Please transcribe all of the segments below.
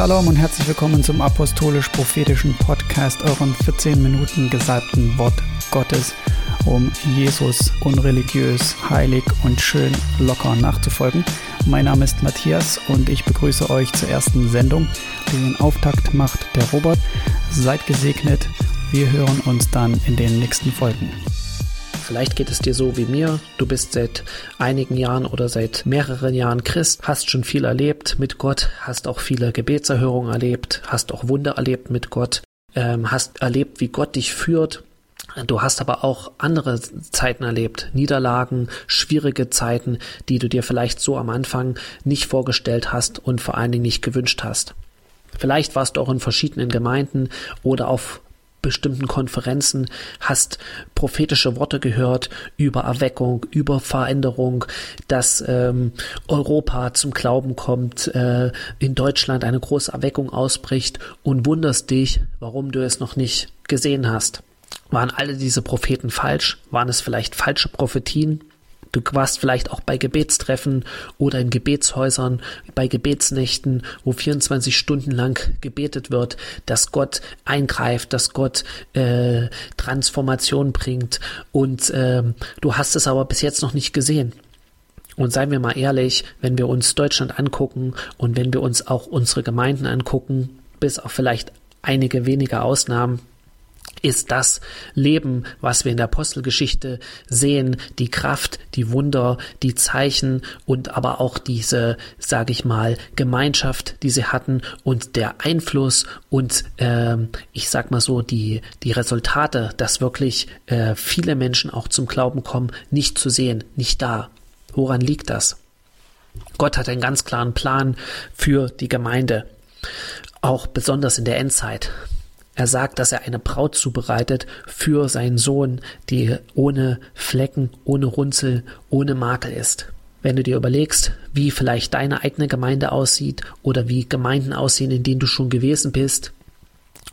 Shalom und herzlich willkommen zum apostolisch-prophetischen Podcast, euren 14 Minuten gesalbten Wort Gottes, um Jesus unreligiös, heilig und schön locker nachzufolgen. Mein Name ist Matthias und ich begrüße euch zur ersten Sendung. Den Auftakt macht der Robert. Seid gesegnet. Wir hören uns dann in den nächsten Folgen. Vielleicht geht es dir so wie mir. Du bist seit einigen Jahren oder seit mehreren Jahren Christ, hast schon viel erlebt mit Gott, hast auch viele Gebetserhörungen erlebt, hast auch Wunder erlebt mit Gott, ähm, hast erlebt, wie Gott dich führt. Du hast aber auch andere Zeiten erlebt, Niederlagen, schwierige Zeiten, die du dir vielleicht so am Anfang nicht vorgestellt hast und vor allen Dingen nicht gewünscht hast. Vielleicht warst du auch in verschiedenen Gemeinden oder auf bestimmten Konferenzen, hast prophetische Worte gehört über Erweckung, über Veränderung, dass ähm, Europa zum Glauben kommt, äh, in Deutschland eine große Erweckung ausbricht und wunderst dich, warum du es noch nicht gesehen hast. Waren alle diese Propheten falsch? Waren es vielleicht falsche Prophetien? Du warst vielleicht auch bei Gebetstreffen oder in Gebetshäusern, bei Gebetsnächten, wo 24 Stunden lang gebetet wird, dass Gott eingreift, dass Gott äh, Transformation bringt. Und äh, du hast es aber bis jetzt noch nicht gesehen. Und seien wir mal ehrlich, wenn wir uns Deutschland angucken und wenn wir uns auch unsere Gemeinden angucken, bis auf vielleicht einige wenige Ausnahmen, ist das Leben, was wir in der Apostelgeschichte sehen, die Kraft, die Wunder, die Zeichen und aber auch diese, sage ich mal, Gemeinschaft, die sie hatten und der Einfluss und äh, ich sag mal so die die Resultate, dass wirklich äh, viele Menschen auch zum Glauben kommen, nicht zu sehen, nicht da. Woran liegt das? Gott hat einen ganz klaren Plan für die Gemeinde, auch besonders in der Endzeit. Er sagt, dass er eine Braut zubereitet für seinen Sohn, die ohne Flecken, ohne Runzel, ohne Makel ist. Wenn du dir überlegst, wie vielleicht deine eigene Gemeinde aussieht oder wie Gemeinden aussehen, in denen du schon gewesen bist,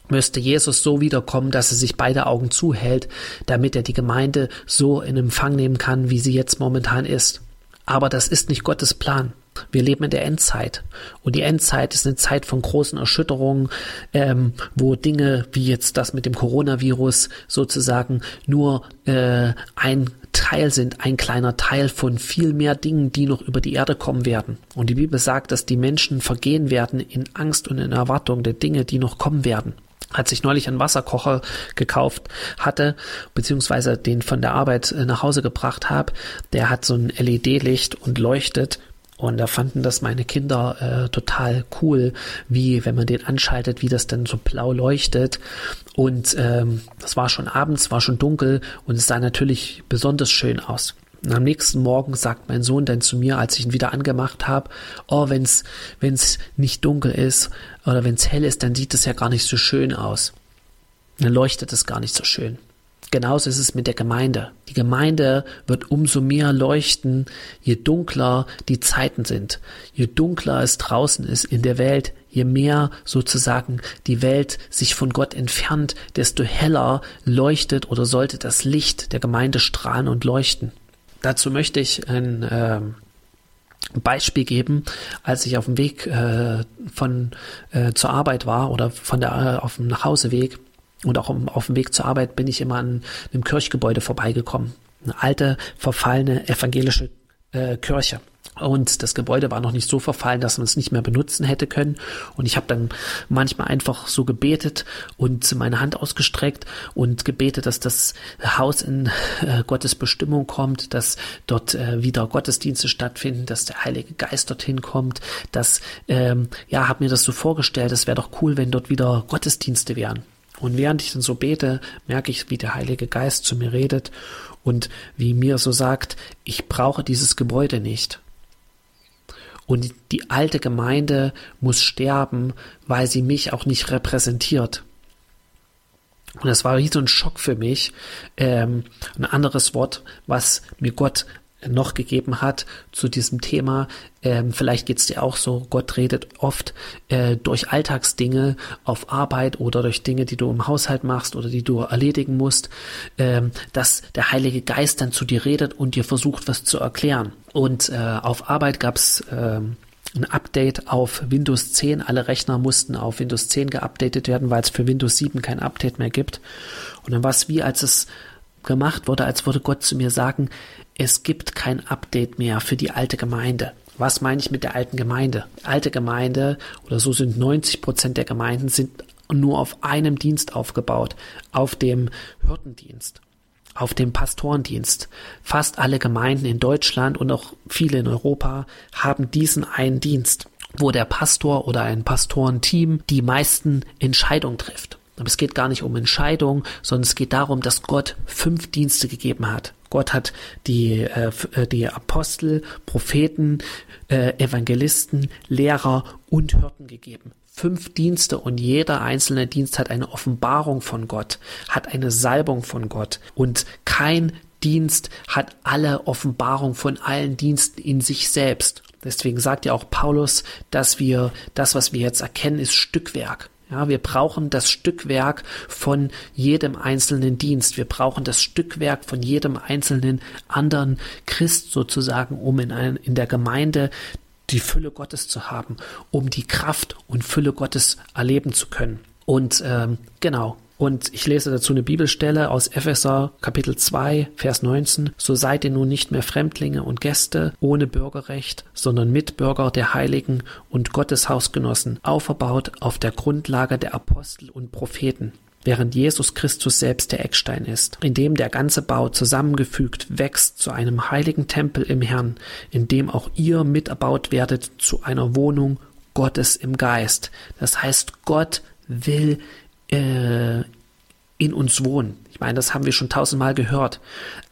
müsste Jesus so wiederkommen, dass er sich beide Augen zuhält, damit er die Gemeinde so in Empfang nehmen kann, wie sie jetzt momentan ist. Aber das ist nicht Gottes Plan. Wir leben in der Endzeit. Und die Endzeit ist eine Zeit von großen Erschütterungen, ähm, wo Dinge wie jetzt das mit dem Coronavirus sozusagen nur äh, ein Teil sind, ein kleiner Teil von viel mehr Dingen, die noch über die Erde kommen werden. Und die Bibel sagt, dass die Menschen vergehen werden in Angst und in Erwartung der Dinge, die noch kommen werden als ich neulich einen Wasserkocher gekauft hatte, beziehungsweise den von der Arbeit äh, nach Hause gebracht habe, der hat so ein LED-Licht und leuchtet und da fanden das meine Kinder äh, total cool, wie wenn man den anschaltet, wie das dann so blau leuchtet. Und ähm, das war schon abends, war schon dunkel und es sah natürlich besonders schön aus. Und am nächsten Morgen sagt mein Sohn dann zu mir, als ich ihn wieder angemacht habe, oh, wenn's wenn's nicht dunkel ist oder wenn's hell ist, dann sieht es ja gar nicht so schön aus. Dann leuchtet es gar nicht so schön. Genauso ist es mit der Gemeinde. Die Gemeinde wird umso mehr leuchten, je dunkler die Zeiten sind. Je dunkler es draußen ist in der Welt, je mehr sozusagen die Welt sich von Gott entfernt, desto heller leuchtet oder sollte das Licht der Gemeinde strahlen und leuchten. Dazu möchte ich ein äh, Beispiel geben, als ich auf dem Weg äh, von äh, zur Arbeit war oder von der äh, auf dem Nachhauseweg und auch auf dem Weg zur Arbeit bin ich immer an einem Kirchgebäude vorbeigekommen. Eine alte, verfallene evangelische äh, Kirche. Und das Gebäude war noch nicht so verfallen, dass man es nicht mehr benutzen hätte können. Und ich habe dann manchmal einfach so gebetet und meine Hand ausgestreckt und gebetet, dass das Haus in äh, Gottes Bestimmung kommt, dass dort äh, wieder Gottesdienste stattfinden, dass der Heilige Geist dorthin kommt, dass, ähm, ja, habe mir das so vorgestellt, es wäre doch cool, wenn dort wieder Gottesdienste wären. Und während ich dann so bete, merke ich, wie der Heilige Geist zu mir redet und wie mir so sagt, ich brauche dieses Gebäude nicht. Und die alte Gemeinde muss sterben, weil sie mich auch nicht repräsentiert. Und das war wie so ein Schock für mich. Ähm, ein anderes Wort, was mir Gott noch gegeben hat zu diesem Thema. Ähm, vielleicht geht's dir auch so, Gott redet oft äh, durch Alltagsdinge auf Arbeit oder durch Dinge, die du im Haushalt machst oder die du erledigen musst, ähm, dass der Heilige Geist dann zu dir redet und dir versucht, was zu erklären. Und äh, auf Arbeit gab's ähm, ein Update auf Windows 10. Alle Rechner mussten auf Windows 10 geupdatet werden, weil es für Windows 7 kein Update mehr gibt. Und dann war es wie, als es gemacht wurde, als würde Gott zu mir sagen, es gibt kein Update mehr für die alte Gemeinde. Was meine ich mit der alten Gemeinde? Alte Gemeinde, oder so sind 90 Prozent der Gemeinden, sind nur auf einem Dienst aufgebaut, auf dem Hirtendienst, auf dem Pastorendienst. Fast alle Gemeinden in Deutschland und auch viele in Europa haben diesen einen Dienst, wo der Pastor oder ein Pastorenteam die meisten Entscheidungen trifft. Aber es geht gar nicht um Entscheidung, sondern es geht darum, dass Gott fünf Dienste gegeben hat. Gott hat die, äh, äh, die Apostel, Propheten, äh, Evangelisten, Lehrer und Hirten gegeben. Fünf Dienste und jeder einzelne Dienst hat eine Offenbarung von Gott, hat eine Salbung von Gott und kein Dienst hat alle Offenbarung von allen Diensten in sich selbst. Deswegen sagt ja auch Paulus, dass wir das, was wir jetzt erkennen, ist Stückwerk. Ja, wir brauchen das Stückwerk von jedem einzelnen Dienst. Wir brauchen das Stückwerk von jedem einzelnen anderen Christ sozusagen, um in, ein, in der Gemeinde die Fülle Gottes zu haben, um die Kraft und Fülle Gottes erleben zu können. Und ähm, genau, und ich lese dazu eine Bibelstelle aus Epheser Kapitel 2, Vers 19. So seid ihr nun nicht mehr Fremdlinge und Gäste ohne Bürgerrecht, sondern Mitbürger der Heiligen und Gottes Hausgenossen, auferbaut auf der Grundlage der Apostel und Propheten während Jesus Christus selbst der Eckstein ist, in dem der ganze Bau zusammengefügt wächst zu einem heiligen Tempel im Herrn, in dem auch ihr miterbaut werdet zu einer Wohnung Gottes im Geist. Das heißt, Gott will äh, in uns wohnen. Ich meine, das haben wir schon tausendmal gehört.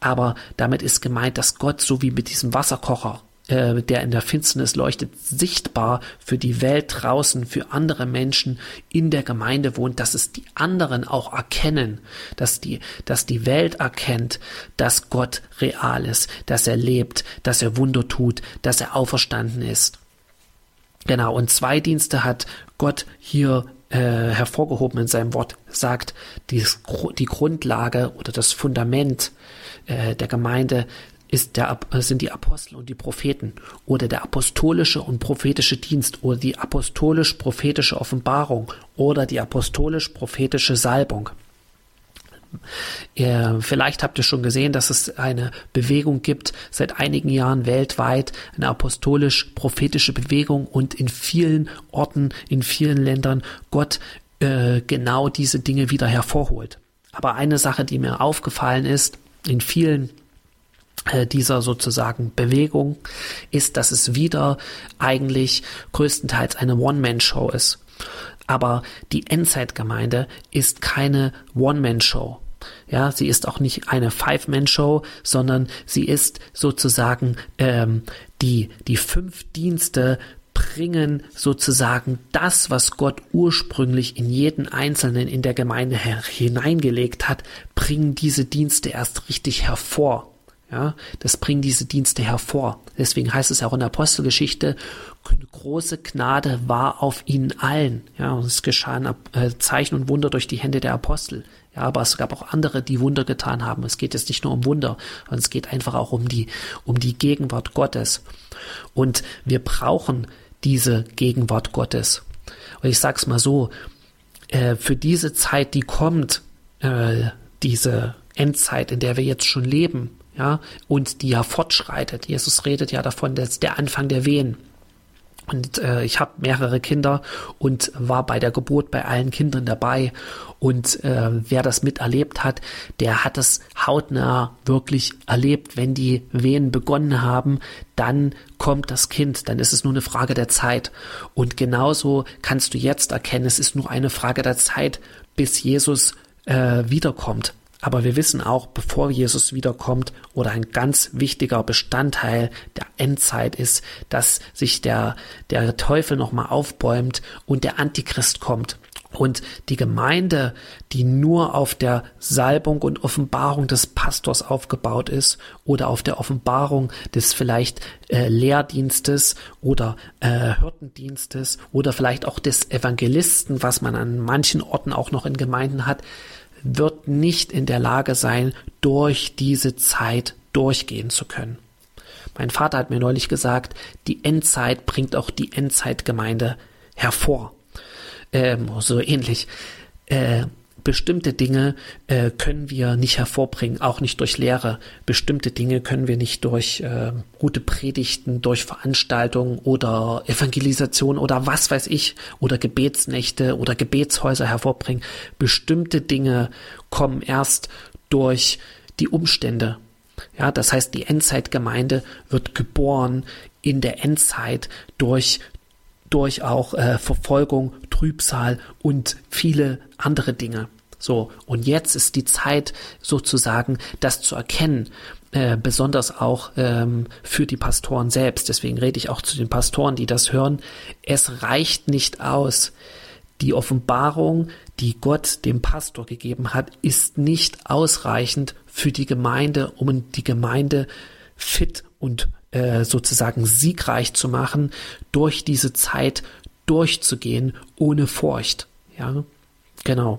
Aber damit ist gemeint, dass Gott so wie mit diesem Wasserkocher, äh, der in der Finsternis leuchtet, sichtbar für die Welt draußen, für andere Menschen in der Gemeinde wohnt, dass es die anderen auch erkennen, dass die, dass die Welt erkennt, dass Gott real ist, dass er lebt, dass er Wunder tut, dass er auferstanden ist. Genau, und zwei Dienste hat Gott hier äh, hervorgehoben in seinem Wort, sagt, die, die Grundlage oder das Fundament äh, der Gemeinde ist der, sind die Apostel und die Propheten oder der apostolische und prophetische Dienst oder die apostolisch-prophetische Offenbarung oder die apostolisch-prophetische Salbung. Vielleicht habt ihr schon gesehen, dass es eine Bewegung gibt seit einigen Jahren weltweit, eine apostolisch-prophetische Bewegung und in vielen Orten, in vielen Ländern Gott äh, genau diese Dinge wieder hervorholt. Aber eine Sache, die mir aufgefallen ist, in vielen äh, dieser sozusagen Bewegung ist, dass es wieder eigentlich größtenteils eine One-Man-Show ist. Aber die Endzeitgemeinde ist keine One-Man-Show. Ja, sie ist auch nicht eine Five-Man-Show, sondern sie ist sozusagen ähm, die, die fünf Dienste bringen sozusagen das, was Gott ursprünglich in jeden Einzelnen in der Gemeinde hineingelegt hat, bringen diese Dienste erst richtig hervor. Ja, das bringen diese Dienste hervor. Deswegen heißt es auch in der Apostelgeschichte, große Gnade war auf ihnen allen. Ja, und es geschahen äh, Zeichen und Wunder durch die Hände der Apostel. Ja, aber es gab auch andere, die Wunder getan haben. Es geht jetzt nicht nur um Wunder, sondern es geht einfach auch um die, um die Gegenwart Gottes. Und wir brauchen diese Gegenwart Gottes. Und ich sag's mal so, äh, für diese Zeit, die kommt, äh, diese Endzeit, in der wir jetzt schon leben, ja, und die ja fortschreitet. Jesus redet ja davon, dass der Anfang der Wehen. Und äh, ich habe mehrere Kinder und war bei der Geburt bei allen Kindern dabei. Und äh, wer das miterlebt hat, der hat es hautnah wirklich erlebt. Wenn die Wehen begonnen haben, dann kommt das Kind. Dann ist es nur eine Frage der Zeit. Und genauso kannst du jetzt erkennen, es ist nur eine Frage der Zeit, bis Jesus äh, wiederkommt. Aber wir wissen auch, bevor Jesus wiederkommt oder ein ganz wichtiger Bestandteil der Endzeit ist, dass sich der, der Teufel nochmal aufbäumt und der Antichrist kommt. Und die Gemeinde, die nur auf der Salbung und Offenbarung des Pastors aufgebaut ist oder auf der Offenbarung des vielleicht äh, Lehrdienstes oder äh, Hirtendienstes oder vielleicht auch des Evangelisten, was man an manchen Orten auch noch in Gemeinden hat, wird nicht in der Lage sein, durch diese Zeit durchgehen zu können. Mein Vater hat mir neulich gesagt, die Endzeit bringt auch die Endzeitgemeinde hervor. Ähm, so ähnlich. Äh, bestimmte Dinge äh, können wir nicht hervorbringen, auch nicht durch Lehre. Bestimmte Dinge können wir nicht durch äh, gute Predigten, durch Veranstaltungen oder Evangelisation oder was weiß ich oder Gebetsnächte oder Gebetshäuser hervorbringen. Bestimmte Dinge kommen erst durch die Umstände. Ja, das heißt, die Endzeitgemeinde wird geboren in der Endzeit durch durch auch äh, Verfolgung, Trübsal und viele andere Dinge. So, und jetzt ist die Zeit sozusagen, das zu erkennen, äh, besonders auch ähm, für die Pastoren selbst. Deswegen rede ich auch zu den Pastoren, die das hören. Es reicht nicht aus. Die Offenbarung, die Gott dem Pastor gegeben hat, ist nicht ausreichend für die Gemeinde, um die Gemeinde fit und äh, sozusagen siegreich zu machen, durch diese Zeit durchzugehen ohne Furcht. Ja, genau.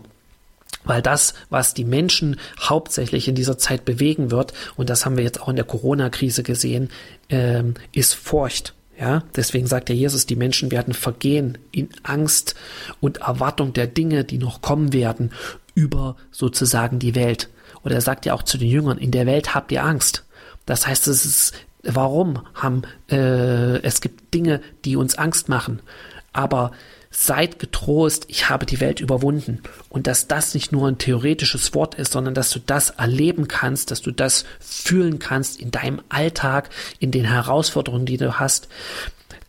Weil das, was die Menschen hauptsächlich in dieser Zeit bewegen wird, und das haben wir jetzt auch in der Corona-Krise gesehen, ähm, ist Furcht. Ja, deswegen sagt der Jesus, die Menschen werden vergehen in Angst und Erwartung der Dinge, die noch kommen werden, über sozusagen die Welt. Oder er sagt ja auch zu den Jüngern, in der Welt habt ihr Angst. Das heißt, es ist, warum haben, äh, es gibt Dinge, die uns Angst machen. Aber seid getrost, ich habe die Welt überwunden. Und dass das nicht nur ein theoretisches Wort ist, sondern dass du das erleben kannst, dass du das fühlen kannst in deinem Alltag, in den Herausforderungen, die du hast.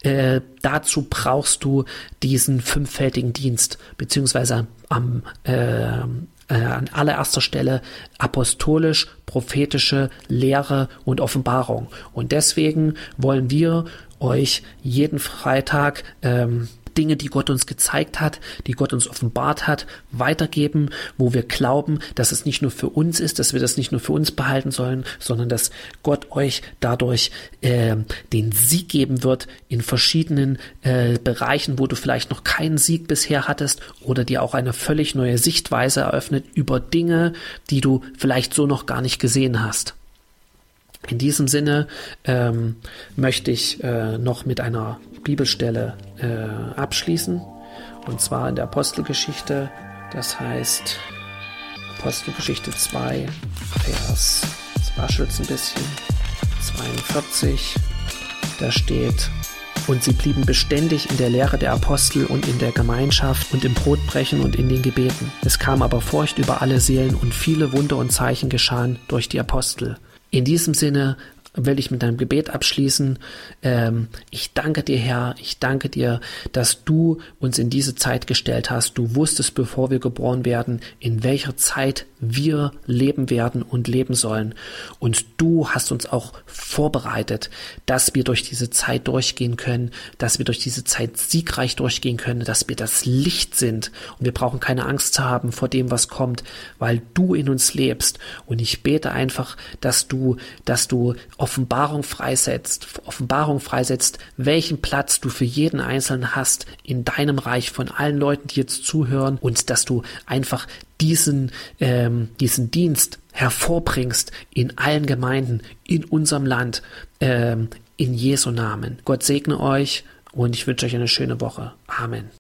Äh, dazu brauchst du diesen fünffältigen Dienst, beziehungsweise am, äh, äh, an allererster Stelle apostolisch, prophetische Lehre und Offenbarung. Und deswegen wollen wir euch jeden Freitag ähm, Dinge, die Gott uns gezeigt hat, die Gott uns offenbart hat, weitergeben, wo wir glauben, dass es nicht nur für uns ist, dass wir das nicht nur für uns behalten sollen, sondern dass Gott euch dadurch äh, den Sieg geben wird in verschiedenen äh, Bereichen, wo du vielleicht noch keinen Sieg bisher hattest oder dir auch eine völlig neue Sichtweise eröffnet über Dinge, die du vielleicht so noch gar nicht gesehen hast. In diesem Sinne ähm, möchte ich äh, noch mit einer Bibelstelle äh, abschließen. Und zwar in der Apostelgeschichte. Das heißt Apostelgeschichte 2, Vers, jetzt raschelt ein bisschen, 42. Da steht, und sie blieben beständig in der Lehre der Apostel und in der Gemeinschaft und im Brotbrechen und in den Gebeten. Es kam aber Furcht über alle Seelen und viele Wunder und Zeichen geschahen durch die Apostel. In diesem Sinne will ich mit einem Gebet abschließen. Ähm, ich danke dir, Herr. Ich danke dir, dass du uns in diese Zeit gestellt hast. Du wusstest, bevor wir geboren werden, in welcher Zeit wir leben werden und leben sollen. Und du hast uns auch vorbereitet, dass wir durch diese Zeit durchgehen können, dass wir durch diese Zeit siegreich durchgehen können, dass wir das Licht sind. Und wir brauchen keine Angst zu haben vor dem, was kommt, weil du in uns lebst. Und ich bete einfach, dass du, dass du Offenbarung freisetzt, Offenbarung freisetzt, welchen Platz du für jeden Einzelnen hast in deinem Reich von allen Leuten, die jetzt zuhören und dass du einfach diesen, ähm, diesen Dienst hervorbringst in allen Gemeinden, in unserem Land, ähm, in Jesu Namen. Gott segne euch und ich wünsche euch eine schöne Woche. Amen.